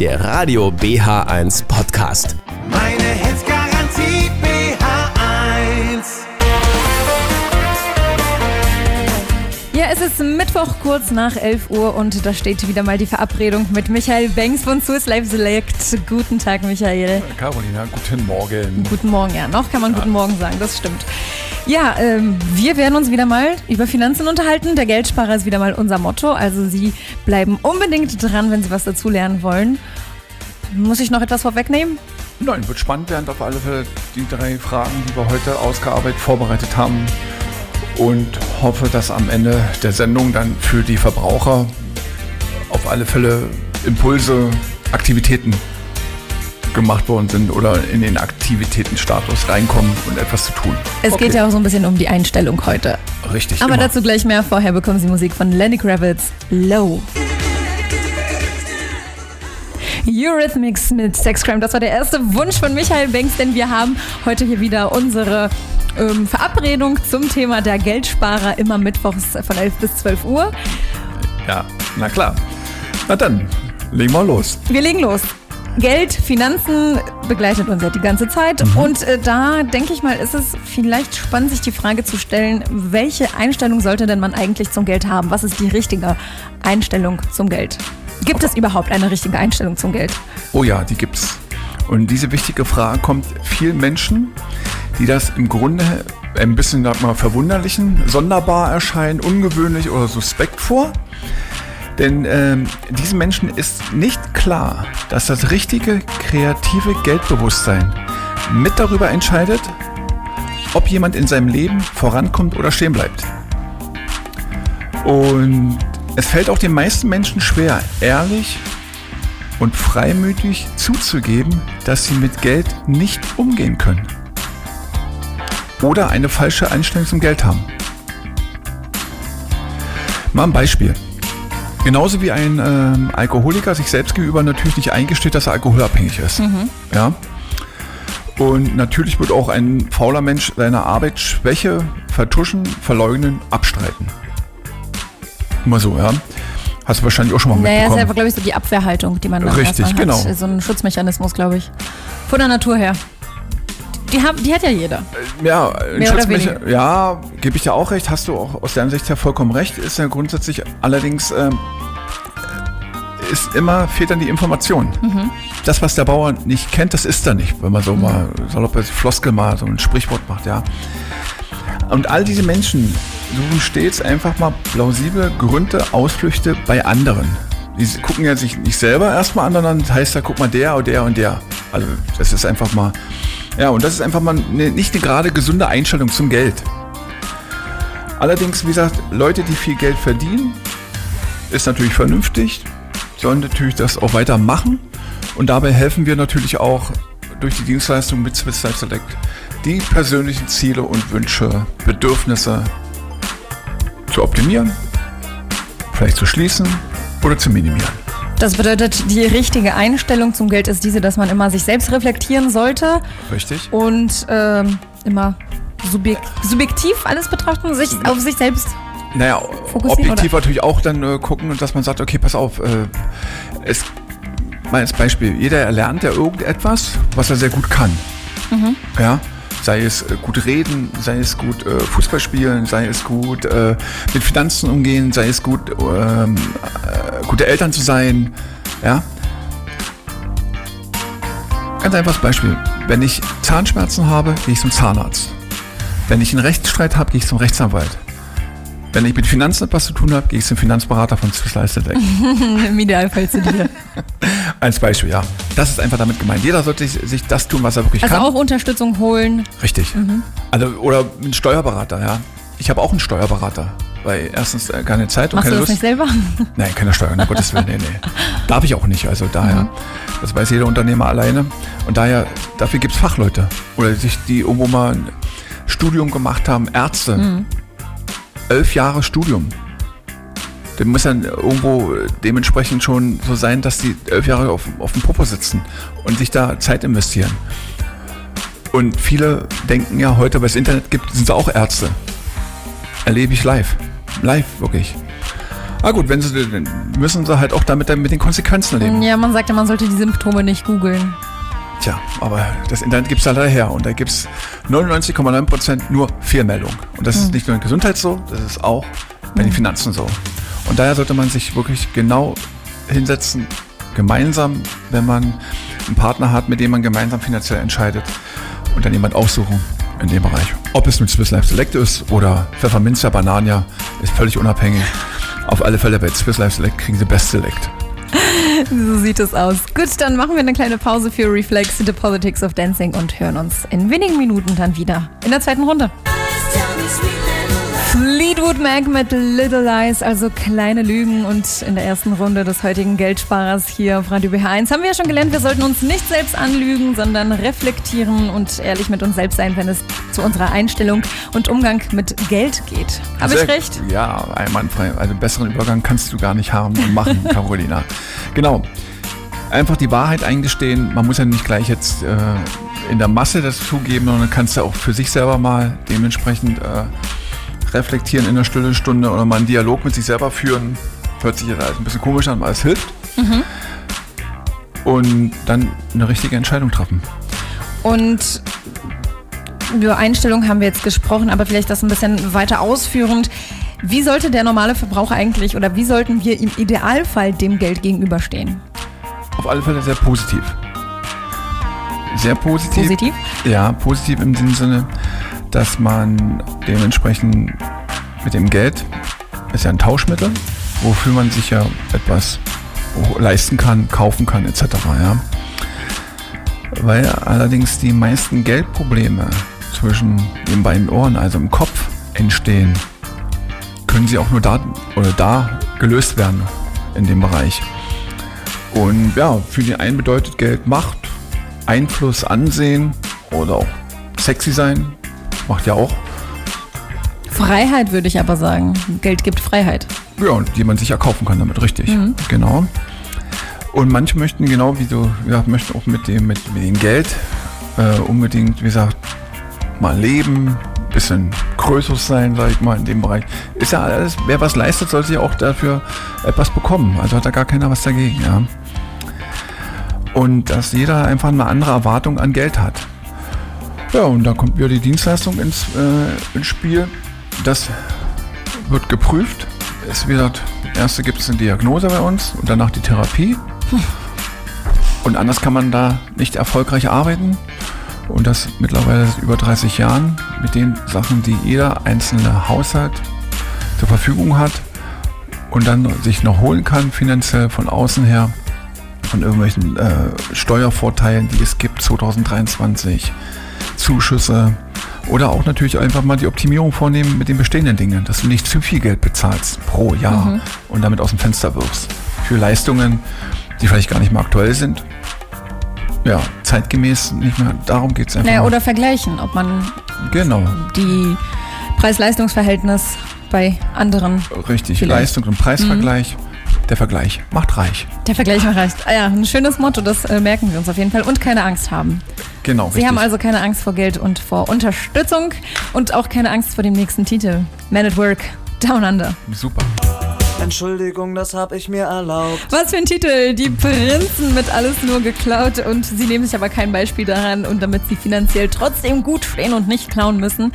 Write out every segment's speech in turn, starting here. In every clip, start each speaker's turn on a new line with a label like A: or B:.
A: der Radio BH1 Podcast.
B: Meine Hits
C: ist Mittwoch kurz nach 11 Uhr und da steht wieder mal die Verabredung mit Michael Banks von Swiss Life Select. Guten Tag, Michael.
D: Carolina, guten Morgen.
C: Guten Morgen, ja. Noch kann man guten Morgen sagen, das stimmt. Ja, ähm, wir werden uns wieder mal über Finanzen unterhalten. Der Geldsparer ist wieder mal unser Motto. Also Sie bleiben unbedingt dran, wenn Sie was dazu lernen wollen. Muss ich noch etwas vorwegnehmen?
D: Nein, wird spannend werden auf alle Fälle die drei Fragen, die wir heute ausgearbeitet, vorbereitet haben. Und hoffe, dass am Ende der Sendung dann für die Verbraucher auf alle Fälle Impulse, Aktivitäten gemacht worden sind oder in den Aktivitätenstatus reinkommen und etwas zu tun.
C: Es
D: Okay.
C: geht ja auch so ein bisschen um die Einstellung heute.
D: Richtig.
C: Aber
D: immer.
C: dazu gleich mehr. Vorher bekommen Sie Musik von Lenny Kravitz, Low. Eurythmics mit Sexcrime, das war der erste Wunsch von Michael Banks, denn wir haben heute hier wieder unsere ähm, Verabredung zum Thema der Geldsparer immer mittwochs von 11 bis 12 Uhr.
D: Ja, na klar. Na dann, legen wir los.
C: Wir legen los. Geld, Finanzen begleitet uns ja die ganze Zeit. Und äh, da denke ich mal, ist es vielleicht spannend, sich die Frage zu stellen, welche Einstellung sollte denn man eigentlich zum Geld haben? Was ist die richtige Einstellung zum Geld? Gibt es überhaupt eine richtige Einstellung zum Geld?
D: Oh ja, die gibt's. Und diese wichtige Frage kommt vielen Menschen, die das im Grunde ein bisschen mal, verwunderlichen, sonderbar erscheinen, ungewöhnlich oder suspekt vor. Denn ähm, diesen Menschen ist nicht klar, dass das richtige kreative Geldbewusstsein mit darüber entscheidet, ob jemand in seinem Leben vorankommt oder stehen bleibt. Und es fällt auch den meisten Menschen schwer, ehrlich und freimütig zuzugeben, dass sie mit Geld nicht umgehen können. Oder eine falsche Einstellung zum Geld haben. Mal ein Beispiel. Genauso wie ein ähm, Alkoholiker sich selbst gegenüber natürlich nicht eingesteht, dass er alkoholabhängig ist. Ja. Und natürlich wird auch ein fauler Mensch seine Arbeitsschwäche vertuschen, verleugnen, abstreiten. Immer so, ja. Hast du wahrscheinlich auch schon mal
C: Naja, ist
D: mitbekommen.
C: einfach, glaube ich, so die Abwehrhaltung, die man dann
D: Richtig,
C: erstmal
D: genau.
C: hat. So ein Schutzmechanismus, glaube ich. Von der Natur her. Die, haben, die hat ja jeder.
D: Ja, ein
C: Mehr oder
D: Schutzmecha-
C: weniger.
D: ja, gebe ich dir auch recht, hast du auch aus deiner Sicht ja vollkommen recht, ist ja grundsätzlich allerdings ähm, ist immer, fehlt dann die Information.
C: Mhm.
D: Das, was der Bauer nicht kennt, das ist er nicht, wenn man so mal salopp als Floskel mal so ein Sprichwort macht, ja. Und all diese Menschen suchen stets einfach mal plausible Gründe, Ausflüchte bei anderen. Die gucken ja sich nicht selber erstmal an, sondern das heißt ja, guck mal, der und der und der. Also das ist einfach mal, ja, und das ist einfach mal eine, nicht eine gerade gesunde Einstellung zum Geld. Allerdings, wie gesagt, Leute, die viel Geld verdienen, ist natürlich vernünftig, sollen natürlich das auch weiter machen. Und dabei helfen wir natürlich auch durch die Dienstleistung mit Swiss Life Select die persönlichen Ziele und Wünsche, Bedürfnisse zu optimieren, vielleicht zu schließen oder zu minimieren.
C: Das bedeutet, die richtige Einstellung zum Geld ist diese, dass man immer sich selbst reflektieren sollte
D: Richtig?
C: und ähm, immer subjek subjektiv alles betrachten, sich auf sich selbst.
D: Naja, objektiv natürlich auch dann äh, gucken und dass man sagt, okay, pass auf, äh, es, mal als Beispiel, jeder erlernt ja irgendetwas, was er sehr gut kann. Ja, sei es äh, gut reden, sei es gut äh, Fußball spielen, sei es gut äh, mit Finanzen umgehen, sei es gut ähm, äh, gute Eltern zu sein, ja. Ganz einfaches Beispiel. Wenn ich Zahnschmerzen habe, gehe ich zum Zahnarzt. Wenn ich einen Rechtsstreit habe, gehe ich zum Rechtsanwalt. Wenn ich mit Finanzen etwas zu tun habe, gehe ich zum Finanzberater von Swiss Life Select.
C: Im Idealfall zu dir.
D: Als Beispiel, ja. Das ist einfach damit gemeint. Jeder sollte sich, sich das tun, was er wirklich
C: Also
D: kann.
C: auch Unterstützung holen.
D: Richtig. Also, oder ein Steuerberater, ja. Ich habe auch einen Steuerberater. Weil erstens äh, keine Zeit und
C: Machst du
D: keine
C: das
D: Lust.
C: nicht selber?
D: Nein, keine Steuern, um Gottes Willen, nee, nee. Darf ich auch nicht, also daher, das weiß jeder Unternehmer alleine. Und daher, dafür gibt's Fachleute. Oder sich, die irgendwo mal ein Studium gemacht haben, Ärzte. Elf Jahre Studium. Der muss dann irgendwo dementsprechend schon so sein, dass die elf Jahre auf, auf dem Popo sitzen und sich da Zeit investieren. Und viele denken ja heute, weil es Internet gibt, sind sie auch Ärzte. Erlebe ich live. Live, wirklich. Ah gut, wenn sie, müssen sie halt auch damit dann mit den Konsequenzen leben.
C: Ja, man sagt ja, man sollte die Symptome nicht googeln.
D: Tja, aber das Internet gibt's da leider her und da gibt's 99,9% nur Fehlmeldung. Und das ist nicht nur in Gesundheit so, das ist auch bei den Finanzen so. Und daher sollte man sich wirklich genau hinsetzen, gemeinsam, wenn man einen Partner hat, mit dem man gemeinsam finanziell entscheidet und dann jemand aussuchen in dem Bereich. Ob es mit Swiss Life Select ist oder Pfefferminzia, Banania, ist völlig unabhängig. Auf alle Fälle bei Swiss Life Select kriegen sie Best Select.
C: So sieht es aus. Gut, dann machen wir eine kleine Pause für Reflex, The Politics of Dancing und hören uns in wenigen Minuten dann wieder in der zweiten Runde. Fleetwood Mac mit Little Lies, also kleine Lügen. Und in der ersten Runde des heutigen Geldsparers hier auf Radio BH1 haben wir ja schon gelernt, wir sollten uns nicht selbst anlügen, sondern reflektieren und ehrlich mit uns selbst sein, wenn es zu unserer Einstellung und Umgang mit Geld geht. Habe ich recht?
D: Ja, einwandfrei. Also einen besseren Übergang kannst du gar nicht haben und machen, Carolina. Genau. Einfach die Wahrheit eingestehen. Man muss ja nicht gleich jetzt äh, in der Masse das zugeben, sondern kannst du auch für sich selber mal dementsprechend äh, reflektieren in einer stillen Stunde oder mal einen Dialog mit sich selber führen. Hört sich jetzt alles ein bisschen komisch an, aber es hilft. Und dann eine richtige Entscheidung treffen.
C: Und über Einstellung haben wir jetzt gesprochen, aber vielleicht das ein bisschen weiter ausführend. Wie sollte der normale Verbraucher eigentlich oder wie sollten wir im Idealfall dem Geld gegenüberstehen?
D: Auf alle Fälle sehr positiv. Sehr positiv.
C: Positiv?
D: Ja, positiv im Sinne, dass man dementsprechend mit dem Geld, ist ja ein Tauschmittel, wofür man sich ja etwas leisten kann, kaufen kann, etc. Ja. Weil allerdings die meisten Geldprobleme zwischen den beiden Ohren, also im Kopf, entstehen, können sie auch nur da oder da gelöst werden in dem Bereich. Und ja, für den einen bedeutet Geld Macht, Einfluss, Ansehen oder auch sexy sein. Macht ja auch.
C: Freiheit würde ich aber sagen. Geld gibt Freiheit.
D: Ja, und die man sich erkaufen kann damit, richtig. Genau. Und manche möchten genau wie du, ja, möchten auch mit dem, mit, mit dem Geld äh, unbedingt, wie gesagt, mal leben, bisschen größeres sein, sag ich mal, in dem Bereich. Ist ja alles, wer was leistet, soll sich auch dafür etwas bekommen. Also hat da gar keiner was dagegen, ja. Und dass jeder einfach eine andere Erwartung an Geld hat. Ja, und da kommt wieder die Dienstleistung ins, äh, ins Spiel. Das wird geprüft. Es wird, erste gibt es eine Diagnose bei uns und danach die Therapie. Und anders kann man da nicht erfolgreich arbeiten. Und das mittlerweile seit über 30 Jahren mit den Sachen, die jeder einzelne Haushalt zur Verfügung hat und dann sich noch holen kann, finanziell von außen her, von irgendwelchen äh, Steuervorteilen, die es gibt 2023, Zuschüsse oder auch natürlich einfach mal die Optimierung vornehmen mit den bestehenden Dingen, dass du nicht zu viel Geld bezahlst pro Jahr und damit aus dem Fenster wirfst. Für Leistungen, die vielleicht gar nicht mehr aktuell sind. Ja, zeitgemäß nicht mehr. Darum geht es einfach.
C: Naja,
D: mal.
C: oder vergleichen, ob man
D: genau,
C: die Preis-Leistungs-Verhältnis bei anderen,
D: richtig.
C: Vielleicht.
D: Leistungs- und Preisvergleich. Der Vergleich macht reich.
C: der Vergleich mal reicht. Ah ja, ein schönes Motto, das äh, merken wir uns auf jeden Fall. Und keine Angst haben.
D: Genau,
C: Sie
D: richtig.
C: haben also keine Angst vor Geld und vor Unterstützung und auch keine Angst vor dem nächsten Titel. Man at Work, Down Under.
D: Super.
B: Entschuldigung, das hab ich mir erlaubt.
C: Was für ein Titel. Die Prinzen mit alles nur geklaut und sie nehmen sich aber kein Beispiel daran und damit sie finanziell trotzdem gut stehen und nicht klauen müssen,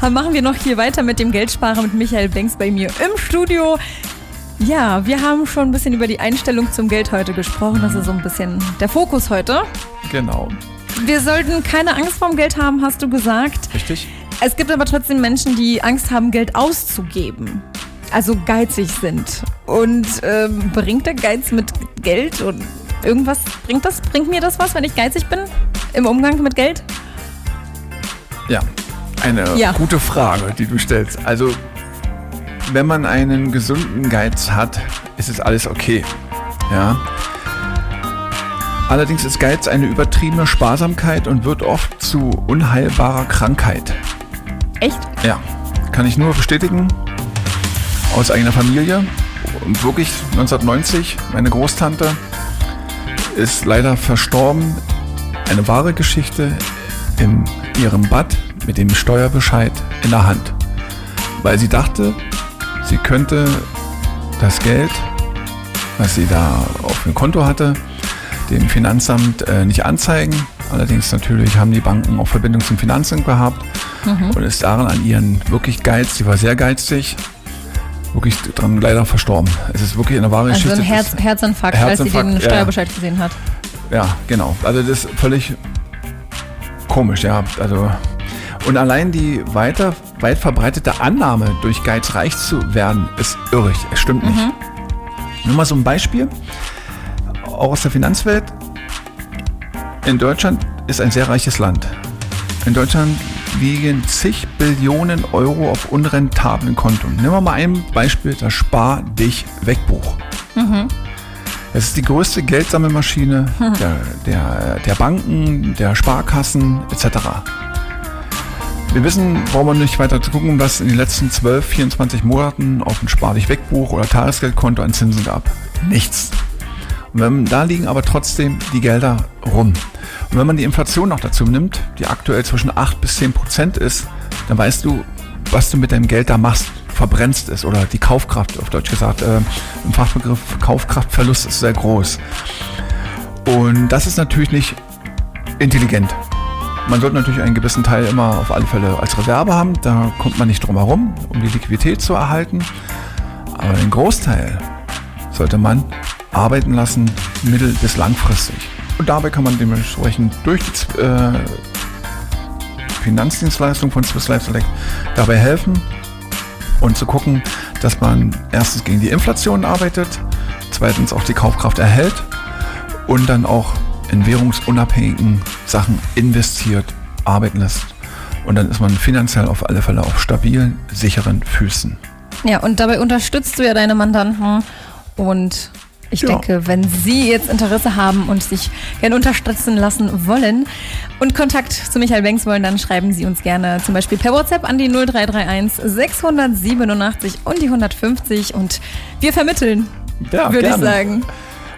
C: machen wir noch hier weiter mit dem Geldsparer mit Michael Banks bei mir im Studio. Ja, wir haben schon ein bisschen über die Einstellung zum Geld heute gesprochen. Das ist so ein bisschen der Fokus heute.
D: Genau.
C: Wir sollten keine Angst vorm Geld haben, hast du gesagt.
D: Richtig?
C: Es gibt aber trotzdem Menschen, die Angst haben, Geld auszugeben. Also geizig sind. Und ähm, bringt der Geiz mit Geld und irgendwas? Bringt das? Bringt mir das was, wenn ich geizig bin? Im Umgang mit Geld?
D: Ja, eine
C: Ja.
D: gute Frage, die du stellst. Also, wenn man einen gesunden Geiz hat, ist es alles okay. Ja. Allerdings ist Geiz eine übertriebene Sparsamkeit und wird oft zu unheilbarer Krankheit.
C: Echt?
D: Ja, kann ich nur bestätigen. Aus eigener Familie. Und wirklich 1990, meine Großtante ist leider verstorben. Eine wahre Geschichte in ihrem Bad mit dem Steuerbescheid in der Hand. Weil sie dachte, sie könnte das Geld, was sie da auf dem Konto hatte, dem Finanzamt äh, nicht anzeigen. Allerdings natürlich haben die Banken auch Verbindung zum Finanzamt gehabt
C: Mhm.
D: und ist daran an ihren wirklich Geiz, sie war sehr geizig, wirklich dran leider verstorben. Es ist wirklich eine wahre
C: Also
D: Geschichte.
C: ein Herz, Herzinfarkt,
D: Herzinfarkt,
C: als sie den
D: ja.
C: Steuerbescheid gesehen hat.
D: Ja, genau. Also das ist völlig komisch, ja. Also und allein die weiter, weit verbreitete Annahme, durch Geiz reich zu werden, ist irrig. Es stimmt nicht. Nur mal so ein Beispiel, auch aus der Finanzwelt. In Deutschland ist ein sehr reiches Land. In Deutschland liegen zig Billionen Euro auf unrentablen Konten. Nehmen wir mal ein Beispiel, das Spar-Dich-Wegbuch. Es ist die größte Geldsammelmaschine der, der, der Banken, der Sparkassen etc. Wir wissen, brauchen wir nicht weiter zu gucken, was in den letzten 12, 24 Monaten auf dem Spar-Dich-Wegbuch oder Tagesgeldkonto an Zinsen gab. Nichts. Und wenn, da liegen aber trotzdem die Gelder rum. Und wenn man die Inflation noch dazu nimmt, die aktuell zwischen 8 bis 10 Prozent ist, dann weißt du, was du mit deinem Geld da machst. Verbrennst es oder die Kaufkraft, auf Deutsch gesagt, äh, im Fachbegriff Kaufkraftverlust ist sehr groß. Und das ist natürlich nicht intelligent. Man sollte natürlich einen gewissen Teil immer auf alle Fälle als Reserve haben. Da kommt man nicht drum herum, um die Liquidität zu erhalten. Aber den Großteil sollte man arbeiten lassen, mittel- bis langfristig. Und dabei kann man dementsprechend durch die äh, Finanzdienstleistung von Swiss Life Select dabei helfen und zu gucken, dass man erstens gegen die Inflation arbeitet, zweitens auch die Kaufkraft erhält und dann auch in währungsunabhängigen Sachen investiert, arbeiten lässt. Und dann ist man finanziell auf alle Fälle auf stabilen, sicheren Füßen.
C: Ja, und dabei unterstützt du ja deine Mandanten. Und ich
D: Ja.
C: denke, wenn Sie jetzt Interesse haben und sich gerne unterstützen lassen wollen und Kontakt zu Michael Banks wollen, dann schreiben Sie uns gerne zum Beispiel per WhatsApp an die 0331 687 und die 150 und wir vermitteln,
D: Ja,
C: würde ich
D: gerne.
C: sagen.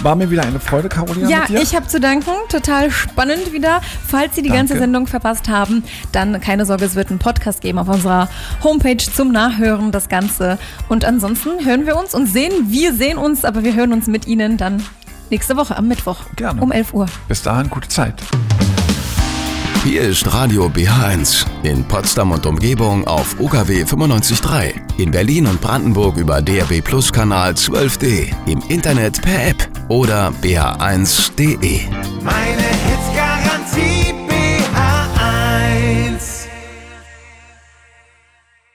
D: War mir wieder eine Freude, Carolina.
C: Ja,
D: mit dir?
C: ich habe zu danken. Total spannend wieder. Falls Sie die ganze
D: Danke.
C: Sendung verpasst haben, dann keine Sorge, es wird einen Podcast geben auf unserer Homepage zum Nachhören, das Ganze. Und ansonsten hören wir uns und sehen, wir sehen uns, aber wir hören uns mit Ihnen dann nächste Woche am Mittwoch
D: Gerne.
C: um 11 Uhr.
D: Bis dahin, gute Zeit.
A: Hier ist Radio BH1 in Potsdam und Umgebung auf UKW 95.3. In Berlin und Brandenburg über DRB Plus Kanal 12D. Im Internet per App oder bh1.de.
B: Meine Hits